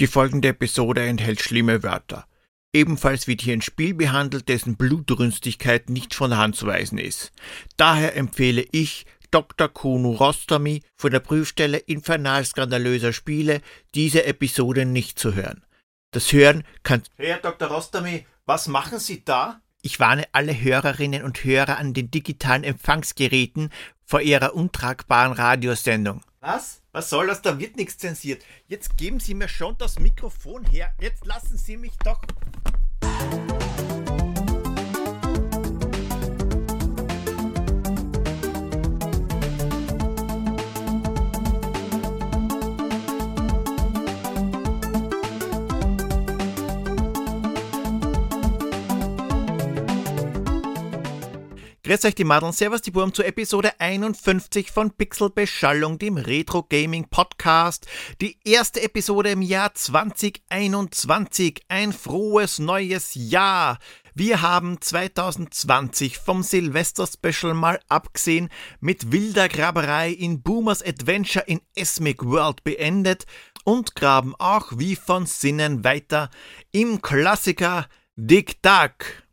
Die folgende Episode enthält schlimme Wörter. Ebenfalls wird hier ein Spiel behandelt, dessen Blutrünstigkeit nicht von der Hand zu weisen ist. Daher empfehle ich Dr. Kuno Rostomi von der Prüfstelle Infernal Skandalöser Spiele, diese Episode nicht zu hören. Das Hören kann. Herr Dr. Rostomi, was machen Sie da? Ich warne alle Hörerinnen und Hörer an den digitalen Empfangsgeräten vor ihrer untragbaren Radiosendung. Was? Was soll das? Da wird nichts zensiert. Jetzt geben Sie mir schon das Mikrofon her. Jetzt lassen Sie mich doch. Grüß euch die Madeln, Servus die Burm zur Episode 51 von Pixelbeschallung, dem Retro Gaming Podcast. Die erste Episode im Jahr 2021. Ein frohes neues Jahr. Wir haben 2020 vom Silvester-Special mal abgesehen mit wilder Graberei in Boomers Adventure in Esmic World beendet und graben auch wie von Sinnen weiter im Klassiker Dick Duck.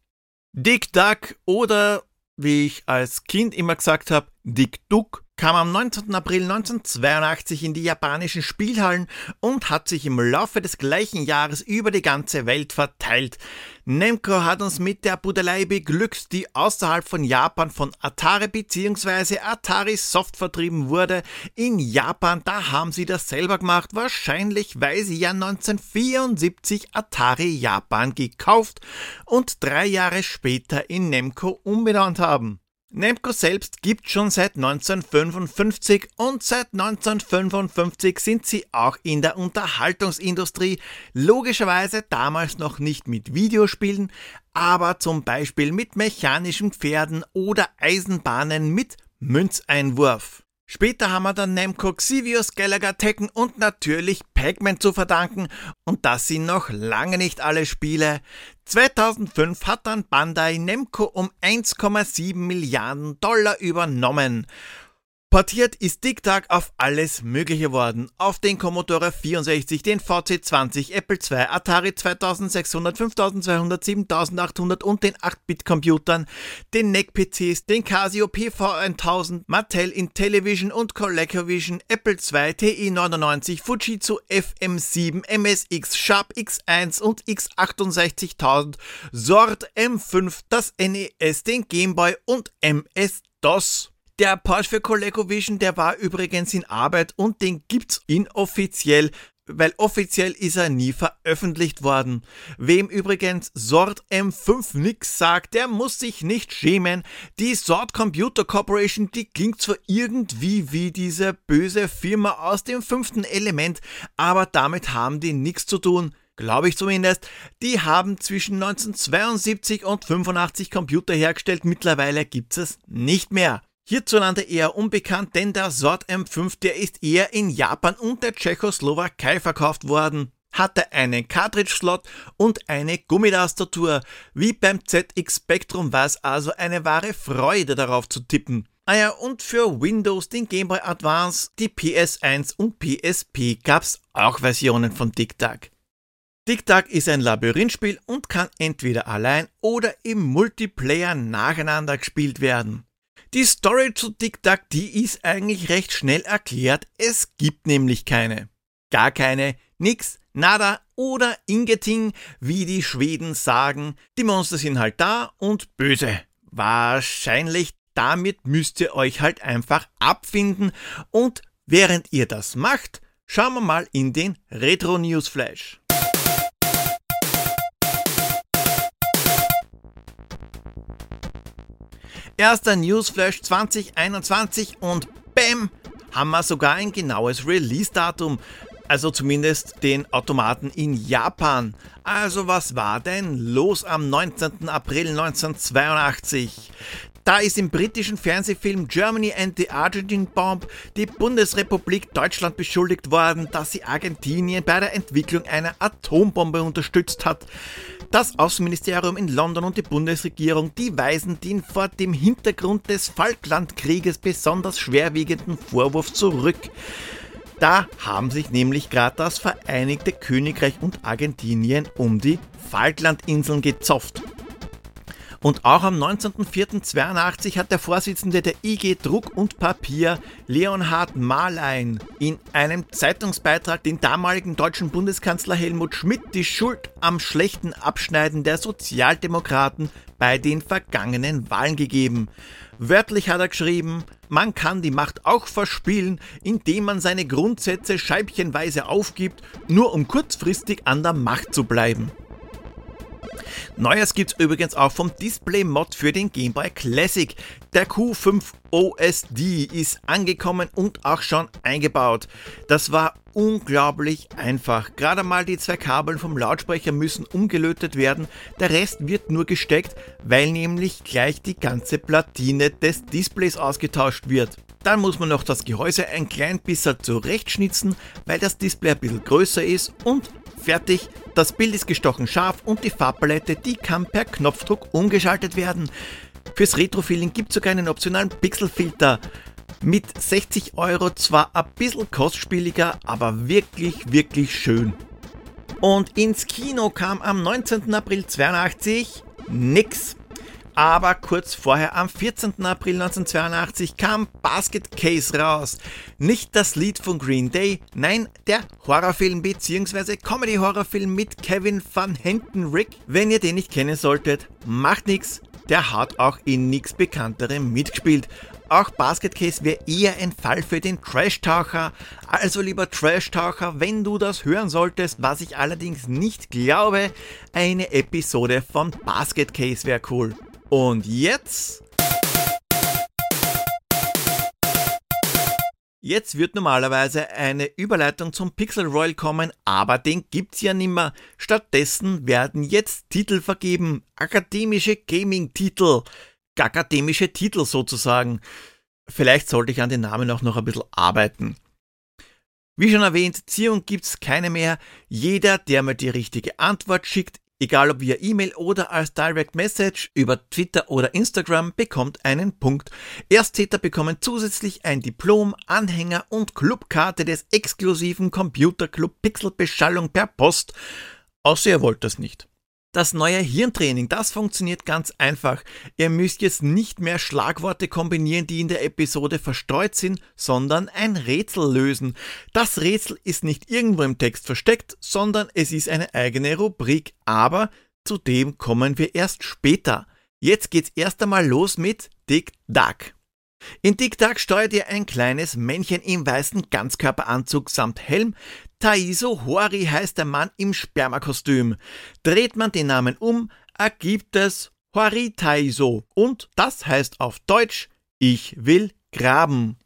Dick Duck oder wie ich als Kind immer gesagt habe, Dick Duck kam am 19. April 1982 in die japanischen Spielhallen und hat sich im Laufe des gleichen Jahres über die ganze Welt verteilt. Nemco hat uns mit der Budelei beglückt, die außerhalb von Japan von Atari bzw. Atari Soft vertrieben wurde. In Japan, da haben sie das selber gemacht, wahrscheinlich weil sie ja 1974 Atari Japan gekauft und drei Jahre später in Nemco umbenannt haben. Nemco selbst gibt schon seit 1955 und seit 1955 sind sie auch in der Unterhaltungsindustrie, logischerweise damals noch nicht mit Videospielen, aber zum Beispiel mit mechanischen Pferden oder Eisenbahnen mit Münzeinwurf. Später haben wir dann Namco, Xivius, Gallagher, Tekken und natürlich Pac-Man zu verdanken. Und das sind noch lange nicht alle Spiele. 2005 hat dann Bandai Namco um 1,7 Milliarden Dollar übernommen. Portiert ist TikTok auf alles Mögliche worden. Auf den Commodore 64, den VC20, Apple II, Atari 2600, 5200, 7800 und den 8-Bit-Computern, den NEC-PCs, den Casio PV1000, Mattel Intellivision und ColecoVision, Apple II, TI99, Fujitsu FM7, MSX, Sharp X1 und X68000, Sort M5, das NES, den Gameboy und MS-DOS. Der Porsche für ColecoVision, der war übrigens in Arbeit und den gibt's inoffiziell, weil offiziell ist er nie veröffentlicht worden. Wem übrigens Sort M5 nix sagt, der muss sich nicht schämen. Die Sort Computer Corporation, die klingt zwar irgendwie wie diese böse Firma aus dem fünften Element, aber damit haben die nichts zu tun. Glaube ich zumindest. Die haben zwischen 1972 und 85 Computer hergestellt. Mittlerweile gibt's es nicht mehr. Hierzulande eher unbekannt, denn der Sort M5, der ist eher in Japan und der Tschechoslowakei verkauft worden. Hatte einen Cartridge-Slot und eine Gummitastatur. Wie beim ZX Spectrum war es also eine wahre Freude darauf zu tippen. Ah ja, und für Windows, den Game Boy Advance, die PS1 und PSP gab's auch Versionen von TikTok. TikTok ist ein Labyrinthspiel und kann entweder allein oder im Multiplayer nacheinander gespielt werden. Die Story zu TikTok, die ist eigentlich recht schnell erklärt. Es gibt nämlich keine. Gar keine, nix, nada oder ingeting, wie die Schweden sagen. Die Monster sind halt da und böse. Wahrscheinlich damit müsst ihr euch halt einfach abfinden und während ihr das macht, schauen wir mal in den Retro News Erster Newsflash 2021 und BäM! Haben wir sogar ein genaues Release-Datum. Also zumindest den Automaten in Japan. Also was war denn los am 19. April 1982? Da ist im britischen Fernsehfilm Germany and the Argentine Bomb die Bundesrepublik Deutschland beschuldigt worden, dass sie Argentinien bei der Entwicklung einer Atombombe unterstützt hat. Das Außenministerium in London und die Bundesregierung, die weisen den vor dem Hintergrund des Falklandkrieges besonders schwerwiegenden Vorwurf zurück. Da haben sich nämlich gerade das Vereinigte Königreich und Argentinien um die Falklandinseln gezopft. Und auch am 19.04.82 hat der Vorsitzende der IG Druck und Papier, Leonhard Marlein, in einem Zeitungsbeitrag den damaligen deutschen Bundeskanzler Helmut Schmidt die Schuld am schlechten Abschneiden der Sozialdemokraten bei den vergangenen Wahlen gegeben. Wörtlich hat er geschrieben, man kann die Macht auch verspielen, indem man seine Grundsätze scheibchenweise aufgibt, nur um kurzfristig an der Macht zu bleiben. Neues gibt's übrigens auch vom Display-Mod für den Game Boy Classic. Der Q5 OSD ist angekommen und auch schon eingebaut. Das war unglaublich einfach. Gerade mal die zwei Kabel vom Lautsprecher müssen umgelötet werden. Der Rest wird nur gesteckt, weil nämlich gleich die ganze Platine des Displays ausgetauscht wird. Dann muss man noch das Gehäuse ein klein bisschen zurechtschnitzen, weil das Display ein bisschen größer ist und fertig. Das Bild ist gestochen scharf und die Farbpalette, die kann per Knopfdruck umgeschaltet werden. Fürs Retrofeeling gibt es sogar einen optionalen Pixelfilter. Mit 60 Euro zwar ein bisschen kostspieliger, aber wirklich, wirklich schön. Und ins Kino kam am 19. April 82 nix. Aber kurz vorher, am 14. April 1982, kam Basket Case raus. Nicht das Lied von Green Day, nein, der Horrorfilm bzw. Comedy-Horrorfilm mit Kevin Van Henton Rick. Wenn ihr den nicht kennen solltet, macht nix. Der hat auch in nix Bekannterem mitgespielt. Auch Basket Case wäre eher ein Fall für den Trash-Taucher. Also lieber Trash-Taucher, wenn du das hören solltest, was ich allerdings nicht glaube, eine Episode von Basket Case wäre cool. Und jetzt? Jetzt wird normalerweise eine Überleitung zum Pixel Royal kommen, aber den gibt's ja nimmer. Stattdessen werden jetzt Titel vergeben, akademische Gaming-Titel, akademische Titel sozusagen. Vielleicht sollte ich an den Namen auch noch ein bisschen arbeiten. Wie schon erwähnt, Ziehung gibt's keine mehr. Jeder, der mir die richtige Antwort schickt, egal ob via E-Mail oder als Direct Message über Twitter oder Instagram, bekommt einen Punkt. Ersttäter bekommen zusätzlich ein Diplom, Anhänger und Clubkarte des exklusiven Computerclub Pixel Beschallung per Post. Außer ihr wollt das nicht. Das neue Hirntraining, das funktioniert ganz einfach. Ihr müsst jetzt nicht mehr Schlagworte kombinieren, die in der Episode verstreut sind, sondern ein Rätsel lösen. Das Rätsel ist nicht irgendwo im Text versteckt, sondern es ist eine eigene Rubrik, aber zu dem kommen wir erst später. Jetzt geht's erst einmal los mit Dick Duck. In TikTok steuert ihr ein kleines Männchen im weißen Ganzkörperanzug samt Helm. Taiso Hori heißt der Mann im Spermakostüm. Dreht man den Namen um, ergibt es Hori Taiso. Und das heißt auf Deutsch, ich will graben.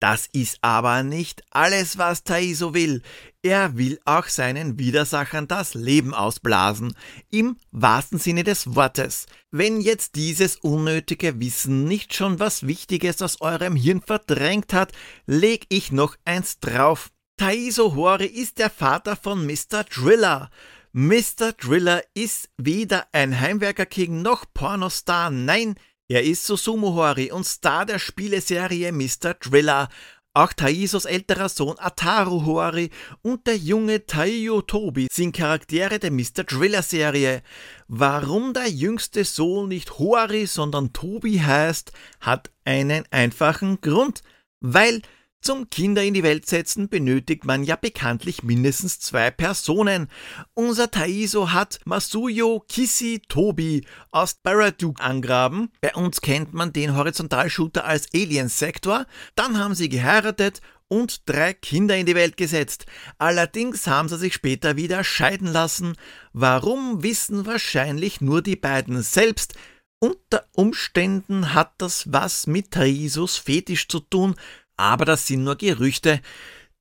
Das ist aber nicht alles, was Taiso will. Er will auch seinen Widersachern das Leben ausblasen, im wahrsten Sinne des Wortes. Wenn jetzt dieses unnötige Wissen nicht schon was Wichtiges aus eurem Hirn verdrängt hat, leg ich noch eins drauf. Taiso Hori ist der Vater von Mr. Driller. Mr. Driller ist weder ein Heimwerker-King noch Pornostar, nein, er ist Susumu Hori und Star der Spieleserie Mr. Driller. Auch Taisos älterer Sohn Ataru Hori und der junge Taiyo Tobi sind Charaktere der Mr. Driller Serie. Warum der jüngste Sohn nicht Hori, sondern Tobi heißt, hat einen einfachen Grund. Weil zum Kinder in die Welt setzen benötigt man ja bekanntlich mindestens zwei Personen. Unser Taiso hat Masuyo Kisi Tobi aus Baraduke angraben. Bei uns kennt man den Horizontalshooter als Alien Sector. Dann haben sie geheiratet und drei Kinder in die Welt gesetzt. Allerdings haben sie sich später wieder scheiden lassen. Warum wissen wahrscheinlich nur die beiden selbst. Unter Umständen hat das was mit Taisos Fetisch zu tun, aber das sind nur Gerüchte.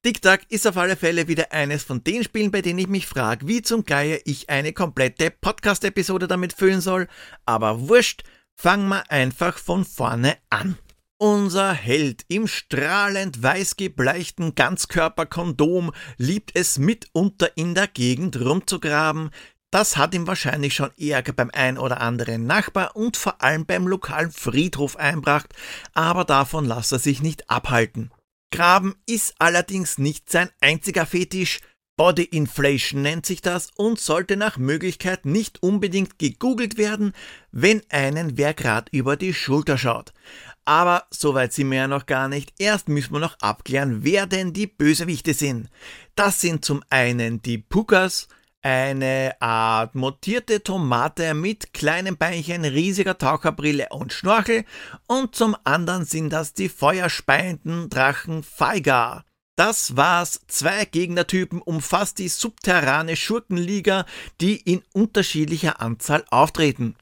TikTok ist auf alle Fälle wieder eines von den Spielen, bei denen ich mich frage, wie zum Geier ich eine komplette Podcast-Episode damit füllen soll. Aber wurscht, fangen wir einfach von vorne an. Unser Held im strahlend weiß gebleichten Ganzkörperkondom liebt es mitunter in der Gegend rumzugraben. Das hat ihm wahrscheinlich schon Ärger beim ein oder anderen Nachbar und vor allem beim lokalen Friedhof einbracht, aber davon lässt er sich nicht abhalten. Graben ist allerdings nicht sein einziger Fetisch. Body Inflation nennt sich das und sollte nach Möglichkeit nicht unbedingt gegoogelt werden, wenn einen wer grad über die Schulter schaut. Aber soweit sind wir ja noch gar nicht. Erst müssen wir noch abklären, wer denn die Bösewichte sind. Das sind zum einen die Pukas, eine Art mutierte Tomate mit kleinen Beinchen, riesiger Taucherbrille und Schnorchel und zum anderen sind das die feuerspeienden Drachen Feigar. Das war's. Zwei Gegnertypen umfasst die subterrane Schurkenliga, die in unterschiedlicher Anzahl auftreten.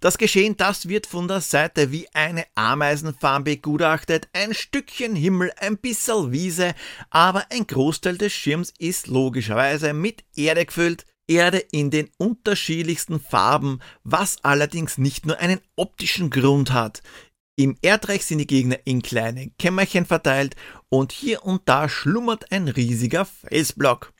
Das Geschehen, das wird von der Seite wie eine Ameisenfarm begutachtet. Ein Stückchen Himmel, ein bisschen Wiese, aber ein Großteil des Schirms ist logischerweise mit Erde gefüllt. Erde in den unterschiedlichsten Farben, was allerdings nicht nur einen optischen Grund hat. Im Erdreich sind die Gegner in kleinen Kämmerchen verteilt und hier und da schlummert ein riesiger Felsblock.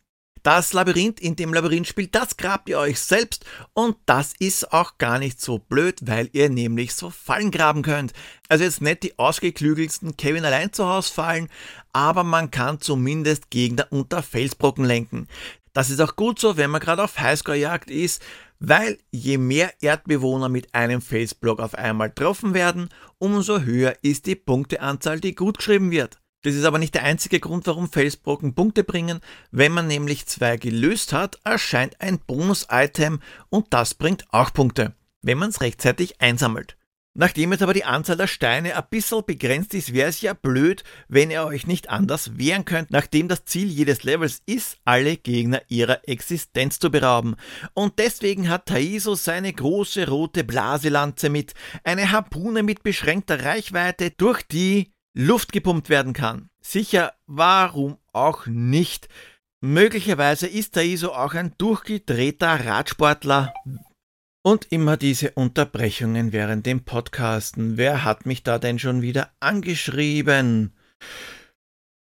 Das Labyrinth in dem Labyrinthspiel, das grabt ihr euch selbst und das ist auch gar nicht so blöd, weil ihr nämlich so Fallen graben könnt. Also jetzt nicht die ausgeklügelsten Kevin allein zu Hause fallen, aber man kann zumindest Gegner unter Felsbrocken lenken. Das ist auch gut so, wenn man gerade auf Highscore-Jagd ist, weil je mehr Erdbewohner mit einem Felsblock auf einmal getroffen werden, umso höher ist die Punkteanzahl, die gut geschrieben wird. Das ist aber nicht der einzige Grund, warum Felsbrocken Punkte bringen. Wenn man nämlich zwei gelöst hat, erscheint ein Bonus-Item und das bringt auch Punkte, wenn man es rechtzeitig einsammelt. Nachdem jetzt aber die Anzahl der Steine ein bisschen begrenzt ist, wäre es ja blöd, wenn ihr euch nicht anders wehren könnt, nachdem das Ziel jedes Levels ist, alle Gegner ihrer Existenz zu berauben. Und deswegen hat Taiso seine große rote Blaselanze mit, eine Harpune mit beschränkter Reichweite, durch die Luft gepumpt werden kann. Sicher, warum auch nicht? Möglicherweise ist Taiso auch ein durchgedrehter Radsportler. Und immer diese Unterbrechungen während dem Podcasten. Wer hat mich da denn schon wieder angeschrieben?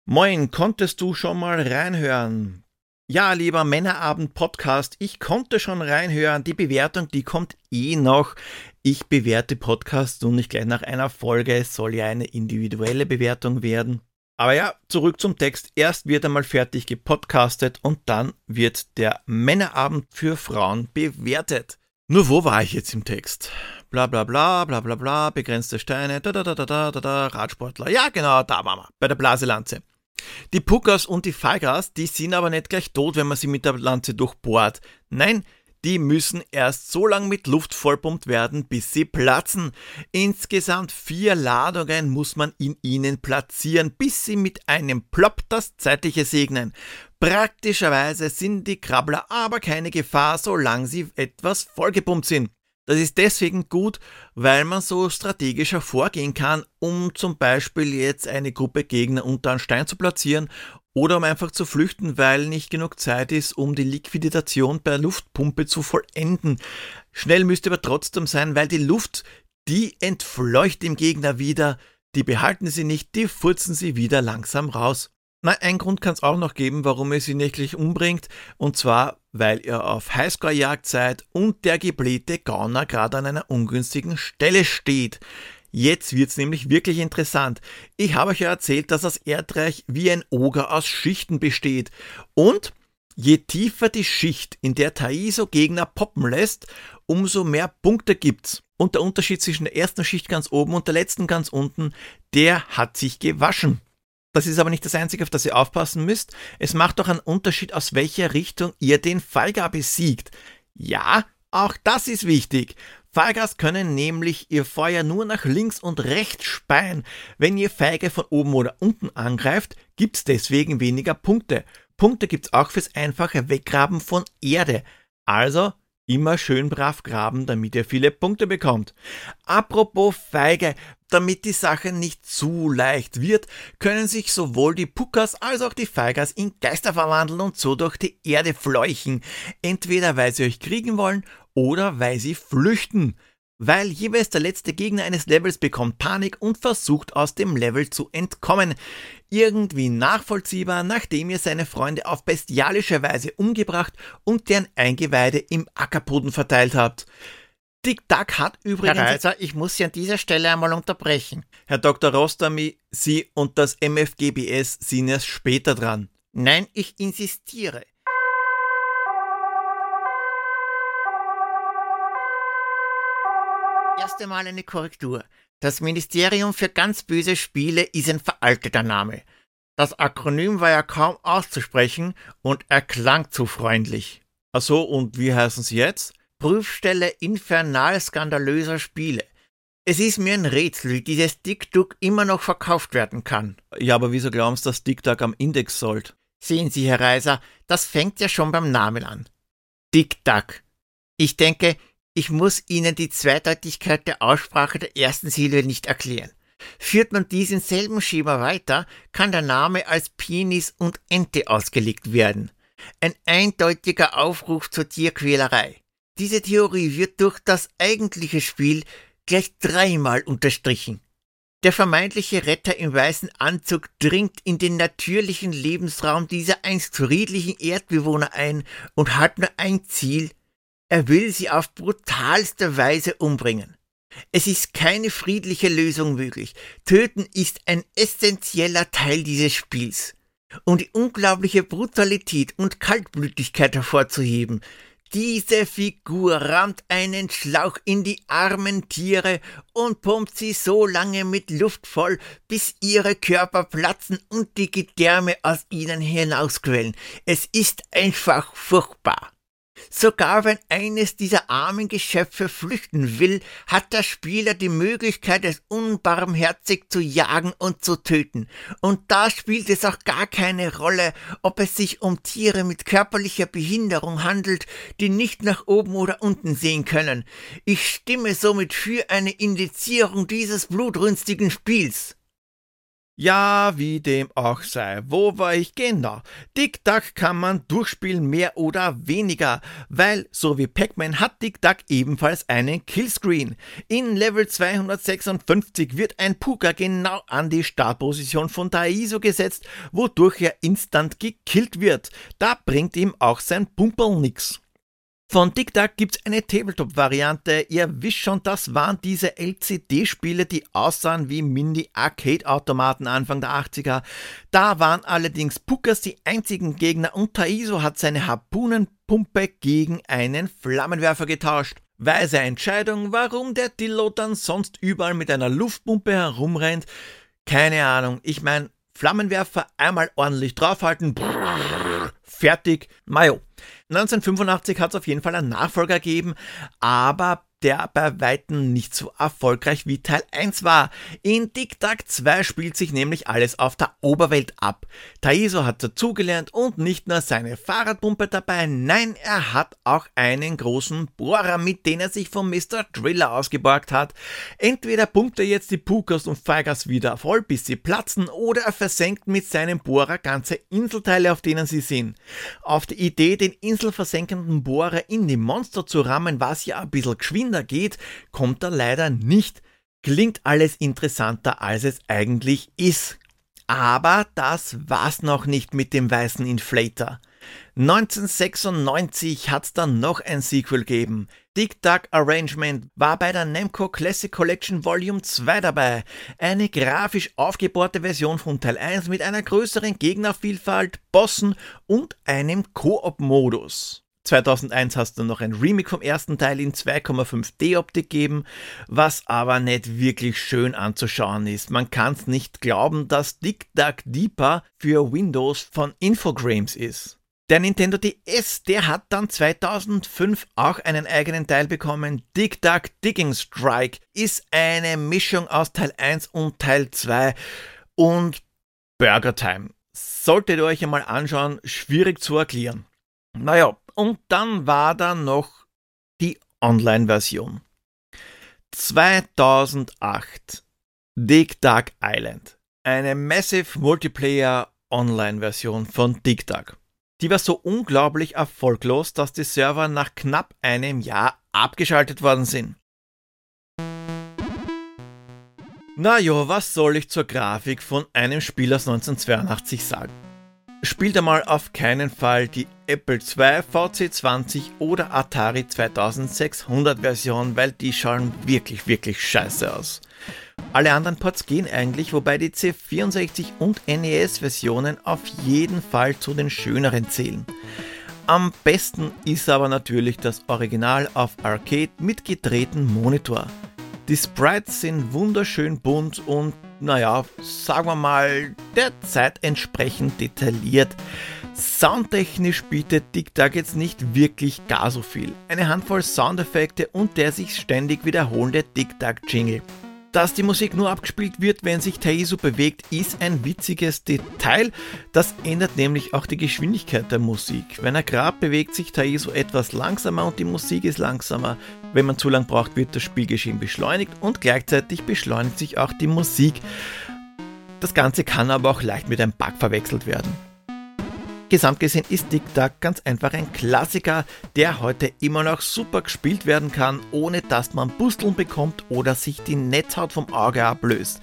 Moin, konntest du schon mal reinhören? Ja, lieber Männerabend-Podcast, ich konnte schon reinhören. Die Bewertung, die kommt eh noch. Ich bewerte Podcasts und nicht gleich nach einer Folge. Es soll ja eine individuelle Bewertung werden. Aber ja, zurück zum Text. Erst wird einmal fertig gepodcastet und dann wird der Männerabend für Frauen bewertet. Nur wo war ich jetzt im Text? Bla bla bla, bla bla bla, begrenzte Steine, da da da da da da, Radsportler. Ja, genau, da waren wir. Bei der Blaselanze. Die Puckers und die Feigas, die sind aber nicht gleich tot, wenn man sie mit der Lanze durchbohrt. Nein, die müssen erst so lang mit Luft vollpumpt werden, bis sie platzen. Insgesamt vier Ladungen muss man in ihnen platzieren, bis sie mit einem Plop das Zeitliche segnen. Praktischerweise sind die Krabbler aber keine Gefahr, solange sie etwas vollgepumpt sind. Das ist deswegen gut, weil man so strategischer vorgehen kann, um zum Beispiel jetzt eine Gruppe Gegner unter einen Stein zu platzieren oder um einfach zu flüchten, weil nicht genug Zeit ist, um die Liquidation per Luftpumpe zu vollenden. Schnell müsste aber trotzdem sein, weil die Luft, die entfleucht dem Gegner wieder, die behalten sie nicht, die furzen sie wieder langsam raus. Na, ein Grund kann es auch noch geben, warum ihr sie nächtlich umbringt, und zwar, weil ihr auf Highscore-Jagd seid und der geblähte Gauner gerade an einer ungünstigen Stelle steht. Jetzt wird's nämlich wirklich interessant. Ich habe euch ja erzählt, dass das Erdreich wie ein Oger aus Schichten besteht. Und je tiefer die Schicht, in der Taiso Gegner poppen lässt, umso mehr Punkte gibt's. Und der Unterschied zwischen der ersten Schicht ganz oben und der letzten ganz unten, der hat sich gewaschen. Das ist aber nicht das Einzige, auf das ihr aufpassen müsst. Es macht doch einen Unterschied, aus welcher Richtung ihr den Fallgar besiegt. Ja, auch das ist wichtig. Fallgas können nämlich ihr Feuer nur nach links und rechts speien. Wenn ihr Feige von oben oder unten angreift, gibt's deswegen weniger Punkte. Punkte gibt's auch fürs einfache Weggraben von Erde. Also Immer schön brav graben, damit ihr viele Punkte bekommt. Apropos Feige, damit die Sache nicht zu leicht wird, können sich sowohl die Puckers als auch die Feigers in Geister verwandeln und so durch die Erde fleuchen. Entweder weil sie euch kriegen wollen oder weil sie flüchten weil jeweils der letzte Gegner eines Levels bekommt Panik und versucht aus dem Level zu entkommen. Irgendwie nachvollziehbar, nachdem ihr seine Freunde auf bestialische Weise umgebracht und deren Eingeweide im Ackerboden verteilt habt. Dick Duck hat übrigens... Reiser, ich muss Sie an dieser Stelle einmal unterbrechen. Herr Dr. Rostami, Sie und das MFGBS sind erst später dran. Nein, ich insistiere. Erst einmal eine Korrektur. Das Ministerium für ganz böse Spiele ist ein veralteter Name. Das Akronym war ja kaum auszusprechen und er klang zu freundlich. Ach so, und wie heißen Sie jetzt? Prüfstelle infernal skandalöser Spiele. Es ist mir ein Rätsel, wie dieses Dick-Duck immer noch verkauft werden kann. Ja, aber wieso glauben Sie, dass Dick-Duck am Index sollt? Sehen Sie, Herr Reiser, das fängt ja schon beim Namen an. Dick-Duck. Ich denke, ich muss Ihnen die Zweideutigkeit der Aussprache der ersten Silbe nicht erklären. Führt man diesen selben Schema weiter, kann der Name als Penis und Ente ausgelegt werden. Ein eindeutiger Aufruf zur Tierquälerei. Diese Theorie wird durch das eigentliche Spiel gleich dreimal unterstrichen. Der vermeintliche Retter im weißen Anzug dringt in den natürlichen Lebensraum dieser einst friedlichen Erdbewohner ein und hat nur ein Ziel, er will sie auf brutalste Weise umbringen. Es ist keine friedliche Lösung möglich. Töten ist ein essentieller Teil dieses Spiels. Um die unglaubliche Brutalität und Kaltblütigkeit hervorzuheben, diese Figur rammt einen Schlauch in die armen Tiere und pumpt sie so lange mit Luft voll, bis ihre Körper platzen und die Gedärme aus ihnen hinausquellen. Es ist einfach furchtbar. Sogar wenn eines dieser armen Geschöpfe flüchten will, hat der Spieler die Möglichkeit, es unbarmherzig zu jagen und zu töten. Und da spielt es auch gar keine Rolle, ob es sich um Tiere mit körperlicher Behinderung handelt, die nicht nach oben oder unten sehen können. Ich stimme somit für eine Indizierung dieses blutrünstigen Spiels. Ja, wie dem auch sei. Wo war ich genau? Duck kann man durchspielen, mehr oder weniger, weil, so wie Pac-Man, hat Duck ebenfalls einen Killscreen. In Level 256 wird ein Puka genau an die Startposition von Taiso gesetzt, wodurch er instant gekillt wird. Da bringt ihm auch sein Pumperl nix. Von Tac gibt's eine Tabletop-Variante. Ihr wisst schon, das waren diese LCD-Spiele, die aussahen wie Mini-Arcade-Automaten Anfang der 80er. Da waren allerdings Puckers die einzigen Gegner und Taiso hat seine Harpunenpumpe gegen einen Flammenwerfer getauscht. Weise Entscheidung, warum der Dillo dann sonst überall mit einer Luftpumpe herumrennt. Keine Ahnung. Ich mein, Flammenwerfer einmal ordentlich draufhalten. Brrr, fertig. Mayo. 1985 hat es auf jeden Fall einen Nachfolger gegeben, aber der bei Weitem nicht so erfolgreich wie Teil 1 war. In Tic Tac 2 spielt sich nämlich alles auf der Oberwelt ab. Taiso hat dazugelernt und nicht nur seine Fahrradpumpe dabei, nein, er hat auch einen großen Bohrer, mit dem er sich von Mr. Driller ausgeborgt hat. Entweder pumpt er jetzt die Pukas und Feigas wieder voll, bis sie platzen, oder er versenkt mit seinem Bohrer ganze Inselteile, auf denen sie sind. Auf die Idee, den inselversenkenden Bohrer in die Monster zu rammen, was ja ein bisschen geschwind Kinder geht, kommt er leider nicht. Klingt alles interessanter, als es eigentlich ist. Aber das war's noch nicht mit dem weißen Inflator. 1996 hat's dann noch ein Sequel gegeben. Dick Duck Arrangement war bei der Namco Classic Collection Volume 2 dabei. Eine grafisch aufgebohrte Version von Teil 1 mit einer größeren Gegnervielfalt, Bossen und einem Koop-Modus. 2001 hast du noch ein Remake vom ersten Teil in 2,5D-Optik gegeben, was aber nicht wirklich schön anzuschauen ist. Man kann es nicht glauben, dass Dick Duck Deeper für Windows von Infogrames ist. Der Nintendo DS, der hat dann 2005 auch einen eigenen Teil bekommen. Dick Duck Digging Strike ist eine Mischung aus Teil 1 und Teil 2 und Burger Time. Solltet ihr euch einmal anschauen, schwierig zu erklären. Naja, und dann war da noch die Online-Version. 2008 Dig Dug Island. Eine Massive Multiplayer Online-Version von Dig Dug. Die war so unglaublich erfolglos, dass die Server nach knapp einem Jahr abgeschaltet worden sind. Na jo, was soll ich zur Grafik von einem Spiel aus 1982 sagen? Spielt einmal auf keinen Fall die Apple II VC20 oder Atari 2600 Version, weil die schauen wirklich, wirklich scheiße aus. Alle anderen Ports gehen eigentlich, wobei die C64 und NES Versionen auf jeden Fall zu den schöneren zählen. Am besten ist aber natürlich das Original auf Arcade mit gedrehtem Monitor. Die Sprites sind wunderschön bunt und naja, sagen wir mal, der Zeit entsprechend detailliert. Soundtechnisch bietet TikTok jetzt nicht wirklich gar so viel. Eine Handvoll Soundeffekte und der sich ständig wiederholende TikTok-Jingle. Dass die Musik nur abgespielt wird, wenn sich Taiso bewegt, ist ein witziges Detail. Das ändert nämlich auch die Geschwindigkeit der Musik. Wenn er gerade bewegt sich Taiso etwas langsamer und die Musik ist langsamer. Wenn man zu lang braucht, wird das Spielgeschehen beschleunigt und gleichzeitig beschleunigt sich auch die Musik. Das Ganze kann aber auch leicht mit einem Bug verwechselt werden. Gesamt gesehen ist Tic Tac ganz einfach ein Klassiker, der heute immer noch super gespielt werden kann, ohne dass man Busteln bekommt oder sich die Netzhaut vom Auge ablöst.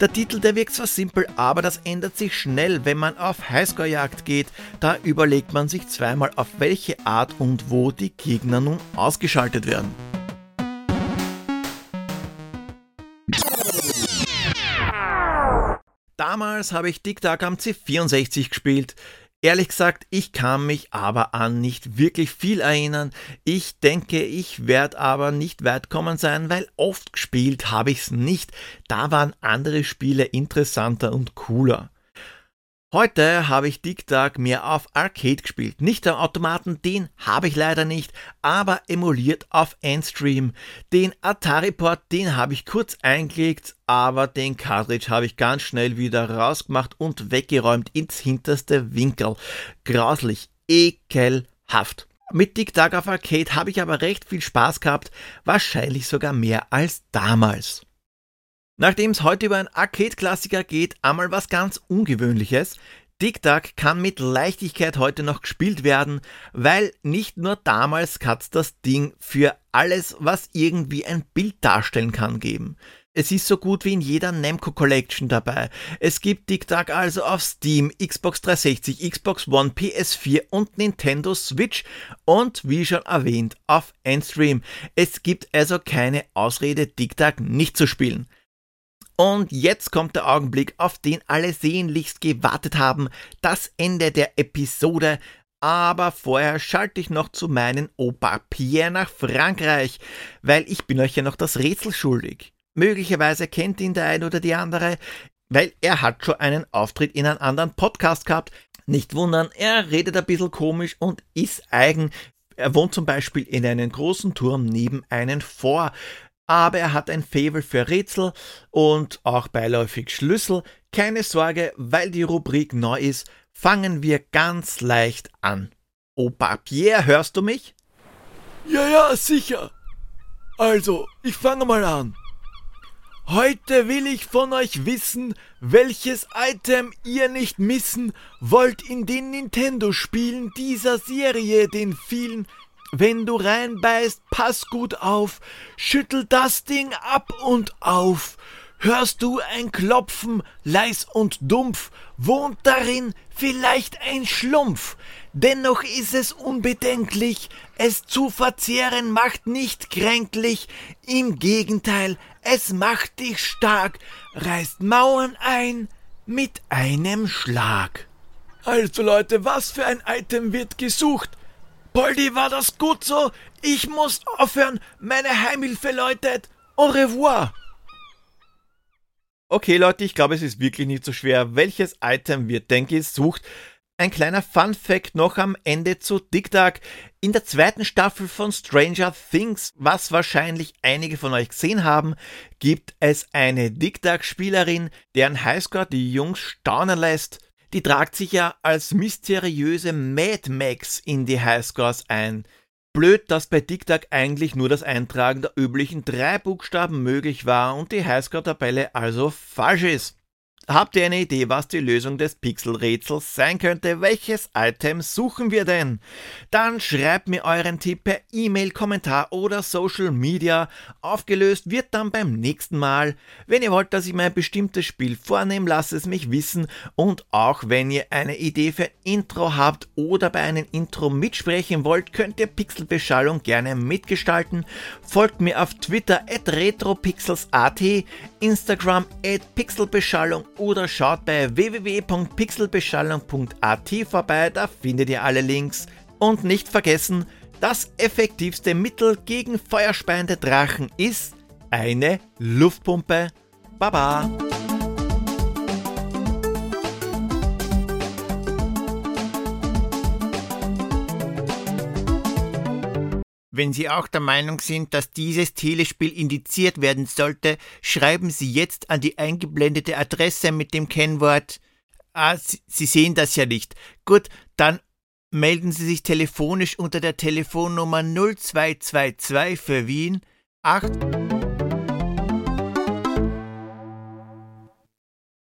Der Titel, der wirkt zwar simpel, aber das ändert sich schnell, wenn man auf Highscore-Jagd geht. Da überlegt man sich zweimal, auf welche Art und wo die Gegner nun ausgeschaltet werden. Damals habe ich Tic Tac am C64 gespielt. Ehrlich gesagt, ich kann mich aber an nicht wirklich viel erinnern. Ich denke, ich werde aber nicht weit kommen sein, weil oft gespielt habe ich es nicht. Da waren andere Spiele interessanter und cooler. Heute habe ich TikTok mehr auf Arcade gespielt. Nicht am Automaten, den habe ich leider nicht, aber emuliert auf Endstream. Den Atari-Port, den habe ich kurz eingelegt, aber den Cartridge habe ich ganz schnell wieder rausgemacht und weggeräumt ins hinterste Winkel. Grauslich, ekelhaft. Mit TikTok auf Arcade habe ich aber recht viel Spaß gehabt, wahrscheinlich sogar mehr als damals. Nachdem es heute über einen Arcade-Klassiker geht, einmal was ganz Ungewöhnliches. Tic-Tac kann mit Leichtigkeit heute noch gespielt werden, weil nicht nur damals hat das Ding für alles, was irgendwie ein Bild darstellen kann, geben. Es ist so gut wie in jeder Namco Collection dabei. Es gibt Tic-Tac also auf Steam, Xbox 360, Xbox One, PS4 und Nintendo Switch und wie schon erwähnt auf Endstream. Es gibt also keine Ausrede, Tic-Tac nicht zu spielen. Und jetzt kommt der Augenblick, auf den alle sehnlichst gewartet haben, das Ende der Episode. Aber vorher schalte ich noch zu meinen Opa Pierre nach Frankreich, weil ich bin euch ja noch das Rätsel schuldig. Möglicherweise kennt ihn der ein oder die andere, weil er hat schon einen Auftritt in einem anderen Podcast gehabt. Nicht wundern, er redet ein bisschen komisch und ist eigen. Er wohnt zum Beispiel in einem großen Turm neben einem Vor aber er hat ein Faible für Rätsel und auch beiläufig Schlüssel. Keine Sorge, weil die Rubrik neu ist, fangen wir ganz leicht an. Opa Pierre, hörst du mich? Ja, ja, sicher. Also, ich fange mal an. Heute will ich von euch wissen, welches Item ihr nicht missen wollt in den Nintendo-Spielen dieser Serie, den vielen wenn du reinbeißt, pass gut auf, schüttel das Ding ab und auf. Hörst du ein Klopfen, leis und dumpf, wohnt darin vielleicht ein Schlumpf. Dennoch ist es unbedenklich, es zu verzehren macht nicht kränklich, im Gegenteil, es macht dich stark, reißt Mauern ein mit einem Schlag. Also Leute, was für ein Item wird gesucht? Poldi, war das gut so? Ich muss aufhören. Meine Heimhilfe läutet. Au revoir. Okay, Leute, ich glaube, es ist wirklich nicht so schwer. Welches Item wird denn gesucht? Ein kleiner Fun Fact noch am Ende zu TikTok. In der zweiten Staffel von Stranger Things, was wahrscheinlich einige von euch gesehen haben, gibt es eine TikTok-Spielerin, deren Highscore die Jungs staunen lässt die tragt sich ja als mysteriöse Mad Max in die Highscores ein. Blöd, dass bei TikTok eigentlich nur das Eintragen der üblichen drei Buchstaben möglich war und die Highscore-Tabelle also falsch ist. Habt ihr eine Idee, was die Lösung des Pixel-Rätsels sein könnte? Welches Item suchen wir denn? Dann schreibt mir euren Tipp per E-Mail, Kommentar oder Social Media. Aufgelöst wird dann beim nächsten Mal. Wenn ihr wollt, dass ich mir ein bestimmtes Spiel vornehme, lasst es mich wissen. Und auch wenn ihr eine Idee für Intro habt oder bei einem Intro mitsprechen wollt, könnt ihr Pixelbeschallung gerne mitgestalten. Folgt mir auf Twitter at retropixels.at, Instagram at pixelbeschallung oder schaut bei www.pixelbeschallung.at vorbei, da findet ihr alle Links. Und nicht vergessen, das effektivste Mittel gegen feuerspeiende Drachen ist eine Luftpumpe. Baba! Wenn Sie auch der Meinung sind, dass dieses Telespiel indiziert werden sollte, schreiben Sie jetzt an die eingeblendete Adresse mit dem Kennwort. Ah, Sie, sehen das ja nicht. Gut, dann melden Sie sich telefonisch unter der Telefonnummer 0222 für Wien 8